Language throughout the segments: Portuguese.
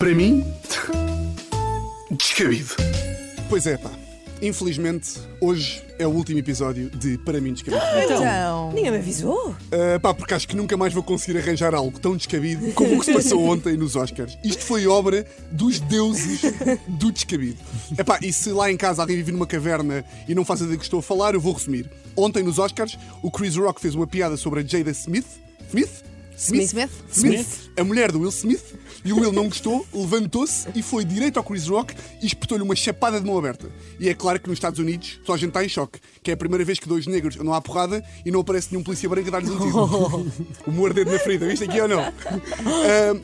Para mim, descabido. Pois é, pá. Infelizmente, hoje é o último episódio de Para mim Descabido. Então, Ninguém me avisou. Uh, pá, porque acho que nunca mais vou conseguir arranjar algo tão descabido como o que se passou ontem nos Oscars. Isto foi obra dos deuses do descabido. Epá, e se lá em casa alguém vive numa caverna e não faz a ideia que estou a falar, eu vou resumir. Ontem nos Oscars, o Chris Rock fez uma piada sobre a Jada Smith. Smith? Smith. Smith, Smith. a mulher do Will Smith, e o Will não gostou, levantou-se e foi direito ao Chris Rock e espetou-lhe uma chapada de mão aberta. E é claro que nos Estados Unidos só a gente está em choque, que é a primeira vez que dois negros não há porrada e não aparece nenhum polícia branco dar-lhes um tiro. o morder na ferida, viste aqui ou não? Ah,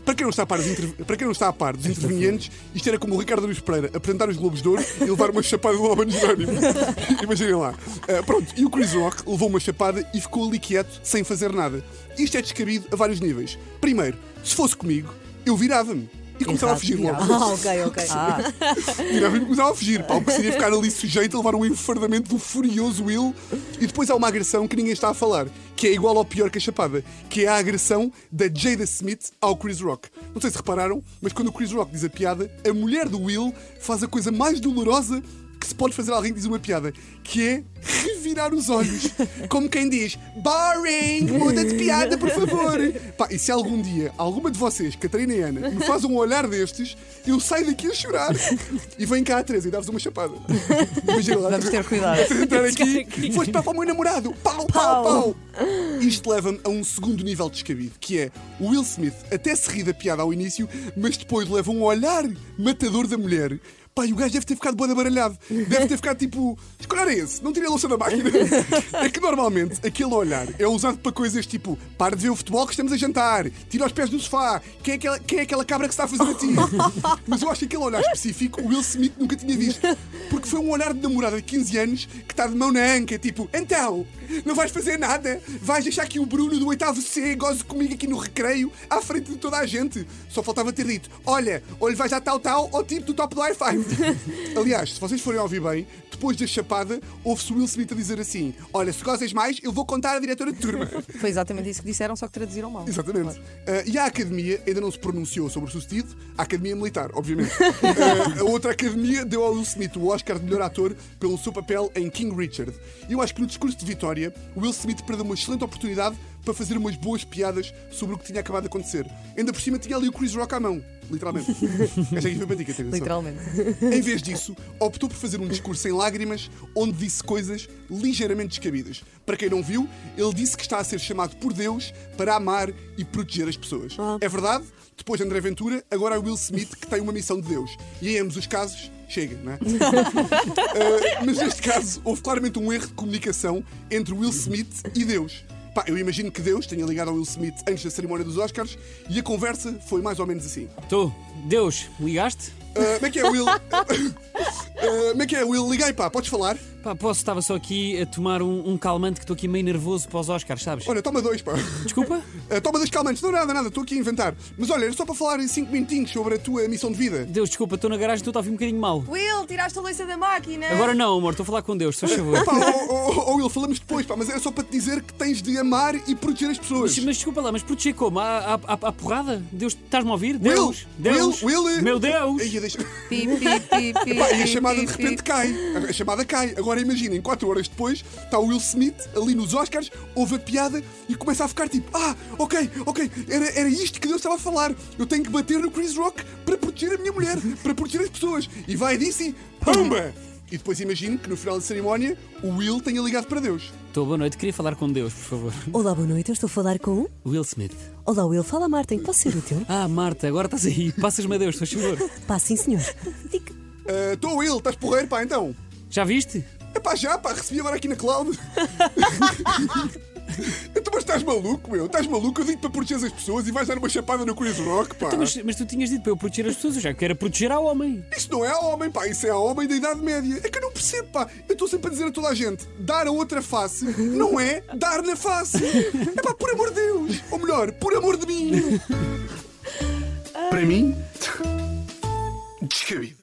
para, quem não está a par dos interv- para quem não está a par dos intervenientes, isto era como o Ricardo Luís Pereira apresentar os Globos de Ouro e levar uma chapada do Albano Jerónimo. Imaginem lá. Ah, pronto, e o Chris Rock levou uma chapada e ficou ali quieto, sem fazer nada. Isto é descabido a vários níveis. Primeiro, se fosse comigo, eu virava-me. E começava a fugir logo. Ah, ok, ok. Virava-me e começava a fugir. Pá, o que seria ficar ali sujeito a levar um enfardamento do furioso Will. E depois há uma agressão que ninguém está a falar, que é igual ao pior que a chapada, que é a agressão da Jada Smith ao Chris Rock. Não sei se repararam, mas quando o Chris Rock diz a piada, a mulher do Will faz a coisa mais dolorosa que se pode fazer a alguém que diz uma piada, que é revirar os olhos. Como quem diz, boring, muda de piada, por favor. Pá, e se algum dia alguma de vocês, Catarina e Ana, me faz um olhar destes, eu saio daqui a chorar. E vem cá a Teresa e dá-vos uma chapada. Imagina lá. Vamos ter cuidado. Entrar aqui, foste para o meu namorado, pau, pau, pau. Isto leva-me a um segundo nível de descabido, que é o Will Smith até se ri da piada ao início, mas depois leva um olhar matador da mulher. E o gajo deve ter ficado boa baralhado. Deve ter ficado tipo. Que olhar é esse? Não tirei a louça da máquina. É que normalmente aquele olhar é usado para coisas tipo: para de ver o futebol que estamos a jantar, tira os pés do sofá, quem é aquela, quem é aquela cabra que está a fazer a ti? Mas eu acho que aquele olhar específico o Will Smith nunca tinha visto. Porque foi um olhar de namorada de 15 anos que está de mão na anca, tipo: então, não vais fazer nada, vais deixar que o Bruno do oitavo C goze comigo aqui no recreio, à frente de toda a gente. Só faltava ter dito: olha, ou lhe vais dar tal tal ao tipo do top do i5. Aliás, se vocês forem ouvir bem, depois da chapada, ouve-se o Will Smith a dizer assim: olha, se gozes mais, eu vou contar à diretora de turma. Foi exatamente isso que disseram, só que traduziram mal. Exatamente. Ah, e a academia ainda não se pronunciou sobre o sucedido, a academia militar, obviamente. Ah, a outra academia deu ao Will Smith o Oscar de melhor ator pelo seu papel em King Richard. E eu acho que no discurso de vitória, Will Smith perdeu uma excelente oportunidade para fazer umas boas piadas sobre o que tinha acabado de acontecer. Ainda por cima tinha ali o Chris Rock à mão, literalmente. Esta aqui foi para ti. Literalmente. Em vez disso, optou por fazer um discurso sem lágrimas, onde disse coisas ligeiramente descabidas. Para quem não viu, ele disse que está a ser chamado por Deus para amar e proteger as pessoas. É verdade? Depois de André Ventura, agora é o Will Smith que tem uma missão de Deus. E em ambos os casos, chega, não é? Uh, mas neste caso, houve claramente um erro de comunicação entre Will Smith e Deus. Pá, eu imagino que Deus tenha ligado ao Will Smith antes da cerimónia dos Oscars e a conversa foi mais ou menos assim. Tu, Deus, ligaste? Uh, como é que é, Will? Uh, como é que é, Will? Liguei, pá, podes falar? Pá, posso, estava só aqui a tomar um, um calmante que estou aqui meio nervoso para os Oscars, sabes? Olha, toma dois, pá. Desculpa? Uh, toma dois calmantes, não nada, nada, estou aqui a inventar. Mas olha, era só para falar em cinco minutinhos sobre a tua missão de vida. Deus, desculpa, estou na garagem e estou a ouvir um bocadinho mal. Will, tiraste a louça da máquina. Agora não, amor, estou a falar com Deus, se faz favor. Pá, oh, oh, oh, Will, falamos depois, pá, mas era só para te dizer que tens de amar e proteger as pessoas. Mas, mas desculpa lá, mas proteger como? À, à, à- à porrada? Deus, estás-me a ouvir? Will, Deus! Deus! Will, Will, Meu Deus! Aí, deixa... Pi, pi, pi, pi, Pá, e a pi, chamada de pi, repente pi. cai. A chamada cai. Agora imaginem, 4 horas depois, está o Will Smith ali nos Oscars, ouve a piada e começa a ficar tipo: Ah, ok, ok, era, era isto que Deus estava a falar. Eu tenho que bater no Chris Rock para proteger a minha mulher, para proteger as pessoas. E vai disso e pumba! E depois imagino que no final da cerimónia o Will tenha ligado para Deus. Estou boa noite, queria falar com Deus, por favor. Olá, boa noite. Eu estou a falar com. Will Smith. Olá, Will. Fala, Martin. Posso ser útil? Ah, Marta, agora estás aí. Passas-me a Deus, faz favor. Pá, sim, senhor. Diga. Estou Will, estás porreiro, pá, então. Já viste? Pá, já, pá, recebi agora aqui na cloud. então, mas estás maluco, meu? Estás maluco? Eu digo para proteger as pessoas e vais dar uma chapada no Chris Rock, pá. Então, mas, mas tu tinhas dito para eu proteger as pessoas, eu já quero proteger ao homem. Isso não é a homem, pá, isso é a homem da Idade Média. É que eu não percebo, pá. Eu estou sempre a dizer a toda a gente: dar a outra face não é dar na face. É pá, por amor de Deus. Ou melhor, por amor de mim. Para mim, descabido.